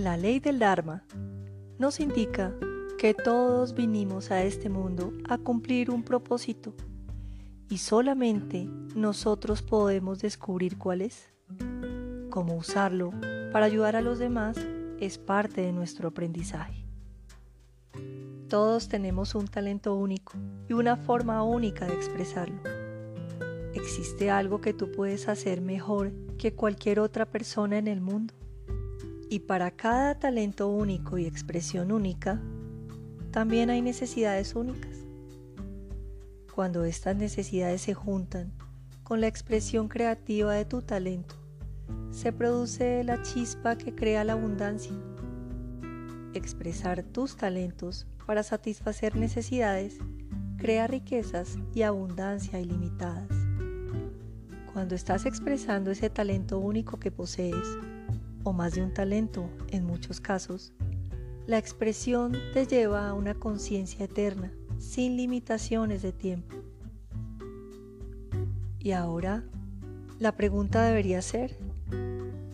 La ley del Dharma nos indica que todos vinimos a este mundo a cumplir un propósito y solamente nosotros podemos descubrir cuál es. Cómo usarlo para ayudar a los demás es parte de nuestro aprendizaje. Todos tenemos un talento único y una forma única de expresarlo. ¿Existe algo que tú puedes hacer mejor que cualquier otra persona en el mundo? Y para cada talento único y expresión única, también hay necesidades únicas. Cuando estas necesidades se juntan con la expresión creativa de tu talento, se produce la chispa que crea la abundancia. Expresar tus talentos para satisfacer necesidades crea riquezas y abundancia ilimitadas. Cuando estás expresando ese talento único que posees, o más de un talento en muchos casos, la expresión te lleva a una conciencia eterna, sin limitaciones de tiempo. Y ahora, la pregunta debería ser,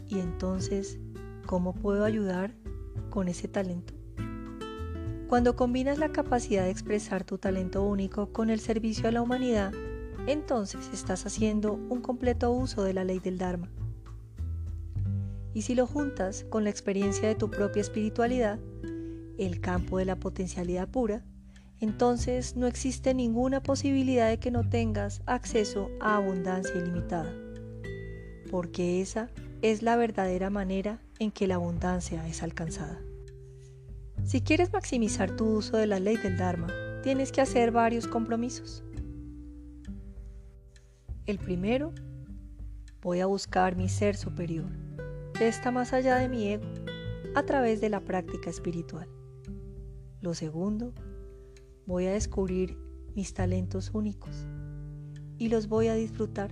¿y entonces cómo puedo ayudar con ese talento? Cuando combinas la capacidad de expresar tu talento único con el servicio a la humanidad, entonces estás haciendo un completo uso de la ley del Dharma. Y si lo juntas con la experiencia de tu propia espiritualidad, el campo de la potencialidad pura, entonces no existe ninguna posibilidad de que no tengas acceso a abundancia ilimitada, porque esa es la verdadera manera en que la abundancia es alcanzada. Si quieres maximizar tu uso de la ley del Dharma, tienes que hacer varios compromisos. El primero, voy a buscar mi ser superior está más allá de mi ego a través de la práctica espiritual. Lo segundo, voy a descubrir mis talentos únicos y los voy a disfrutar,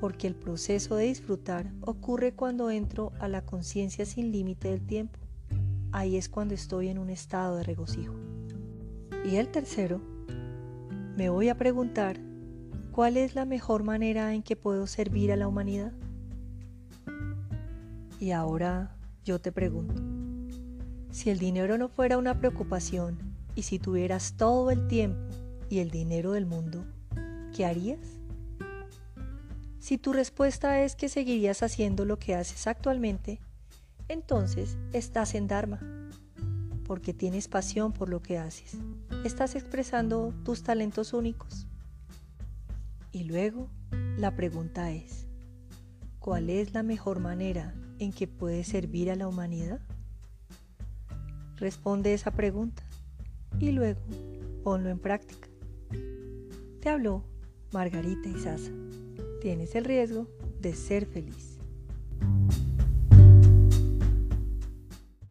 porque el proceso de disfrutar ocurre cuando entro a la conciencia sin límite del tiempo. Ahí es cuando estoy en un estado de regocijo. Y el tercero, me voy a preguntar cuál es la mejor manera en que puedo servir a la humanidad. Y ahora yo te pregunto, si el dinero no fuera una preocupación y si tuvieras todo el tiempo y el dinero del mundo, ¿qué harías? Si tu respuesta es que seguirías haciendo lo que haces actualmente, entonces estás en Dharma, porque tienes pasión por lo que haces. Estás expresando tus talentos únicos. Y luego, la pregunta es, ¿cuál es la mejor manera en que puede servir a la humanidad? Responde esa pregunta y luego ponlo en práctica. Te habló Margarita Isaza. Tienes el riesgo de ser feliz.